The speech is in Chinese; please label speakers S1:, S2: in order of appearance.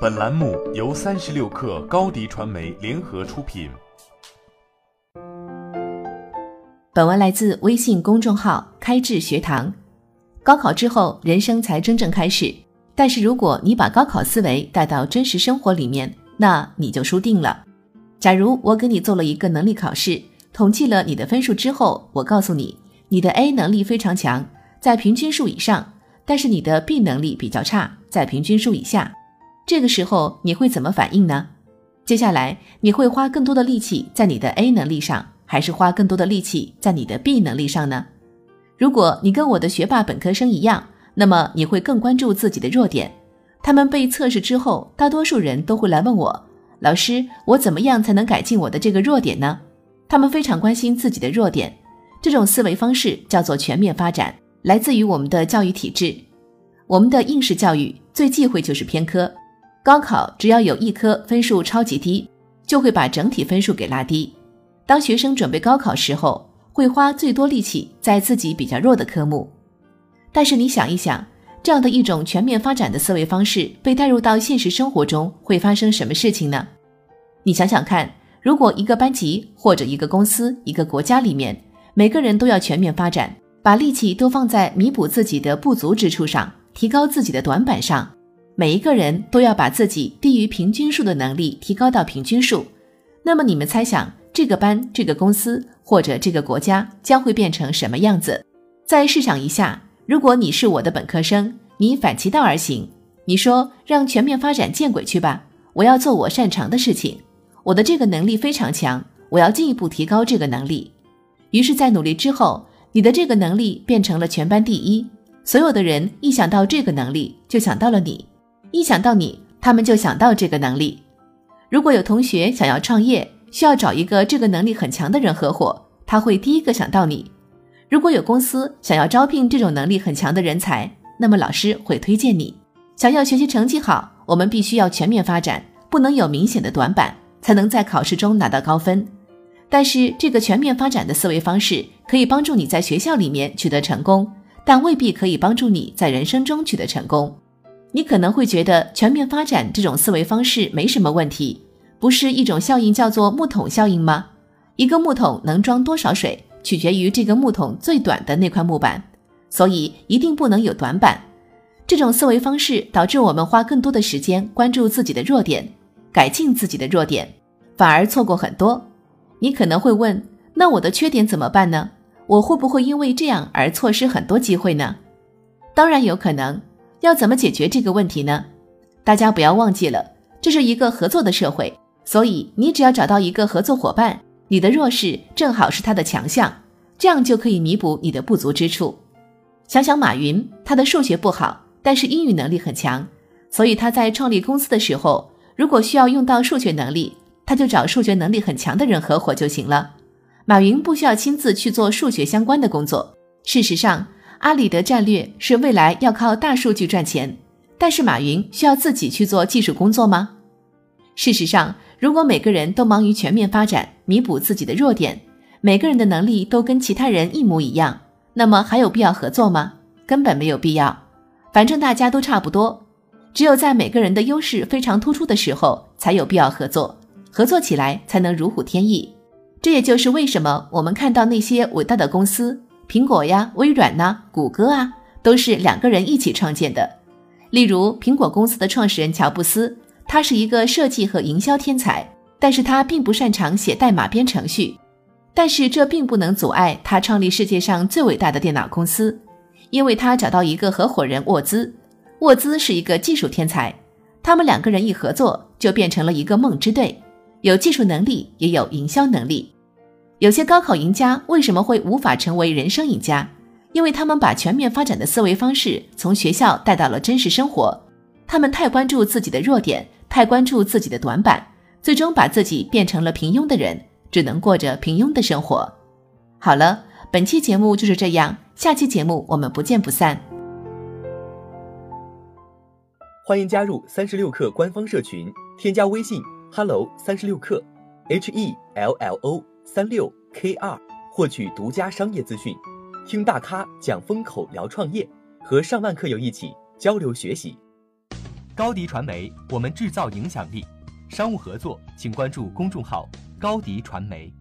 S1: 本栏目由三十六氪高低传媒联合出品。
S2: 本文来自微信公众号“开智学堂”。高考之后，人生才真正开始。但是，如果你把高考思维带到真实生活里面，那你就输定了。假如我给你做了一个能力考试，统计了你的分数之后，我告诉你，你的 A 能力非常强，在平均数以上，但是你的 B 能力比较差，在平均数以下。这个时候你会怎么反应呢？接下来你会花更多的力气在你的 A 能力上，还是花更多的力气在你的 B 能力上呢？如果你跟我的学霸本科生一样，那么你会更关注自己的弱点。他们被测试之后，大多数人都会来问我：“老师，我怎么样才能改进我的这个弱点呢？”他们非常关心自己的弱点。这种思维方式叫做全面发展，来自于我们的教育体制。我们的应试教育最忌讳就是偏科。高考只要有一科分数超级低，就会把整体分数给拉低。当学生准备高考时候，会花最多力气在自己比较弱的科目。但是你想一想，这样的一种全面发展的思维方式被带入到现实生活中，会发生什么事情呢？你想想看，如果一个班级或者一个公司、一个国家里面，每个人都要全面发展，把力气都放在弥补自己的不足之处上，提高自己的短板上，每一个人都要把自己低于平均数的能力提高到平均数，那么你们猜想，这个班、这个公司或者这个国家将会变成什么样子？再试想一下。如果你是我的本科生，你反其道而行，你说让全面发展见鬼去吧！我要做我擅长的事情，我的这个能力非常强，我要进一步提高这个能力。于是，在努力之后，你的这个能力变成了全班第一。所有的人一想到这个能力，就想到了你；一想到你，他们就想到这个能力。如果有同学想要创业，需要找一个这个能力很强的人合伙，他会第一个想到你。如果有公司想要招聘这种能力很强的人才，那么老师会推荐你。想要学习成绩好，我们必须要全面发展，不能有明显的短板，才能在考试中拿到高分。但是这个全面发展的思维方式可以帮助你在学校里面取得成功，但未必可以帮助你在人生中取得成功。你可能会觉得全面发展这种思维方式没什么问题，不是一种效应叫做木桶效应吗？一个木桶能装多少水？取决于这个木桶最短的那块木板，所以一定不能有短板。这种思维方式导致我们花更多的时间关注自己的弱点，改进自己的弱点，反而错过很多。你可能会问：那我的缺点怎么办呢？我会不会因为这样而错失很多机会呢？当然有可能。要怎么解决这个问题呢？大家不要忘记了，这是一个合作的社会，所以你只要找到一个合作伙伴。你的弱势正好是他的强项，这样就可以弥补你的不足之处。想想马云，他的数学不好，但是英语能力很强，所以他在创立公司的时候，如果需要用到数学能力，他就找数学能力很强的人合伙就行了。马云不需要亲自去做数学相关的工作。事实上，阿里的战略是未来要靠大数据赚钱，但是马云需要自己去做技术工作吗？事实上。如果每个人都忙于全面发展，弥补自己的弱点，每个人的能力都跟其他人一模一样，那么还有必要合作吗？根本没有必要。反正大家都差不多，只有在每个人的优势非常突出的时候，才有必要合作，合作起来才能如虎添翼。这也就是为什么我们看到那些伟大的公司，苹果呀、微软呐、谷歌啊，都是两个人一起创建的。例如，苹果公司的创始人乔布斯。他是一个设计和营销天才，但是他并不擅长写代码编程序。但是这并不能阻碍他创立世界上最伟大的电脑公司，因为他找到一个合伙人沃兹。沃兹是一个技术天才，他们两个人一合作就变成了一个梦之队，有技术能力也有营销能力。有些高考赢家为什么会无法成为人生赢家？因为他们把全面发展的思维方式从学校带到了真实生活，他们太关注自己的弱点。太关注自己的短板，最终把自己变成了平庸的人，只能过着平庸的生活。好了，本期节目就是这样，下期节目我们不见不散。
S3: 欢迎加入三十六氪官方社群，添加微信 hello 三十六氪 h e l l o 三六 k 二，获取独家商业资讯，听大咖讲风口，聊创业，和上万客友一起交流学习。高迪传媒，我们制造影响力。商务合作，请关注公众号高迪传媒。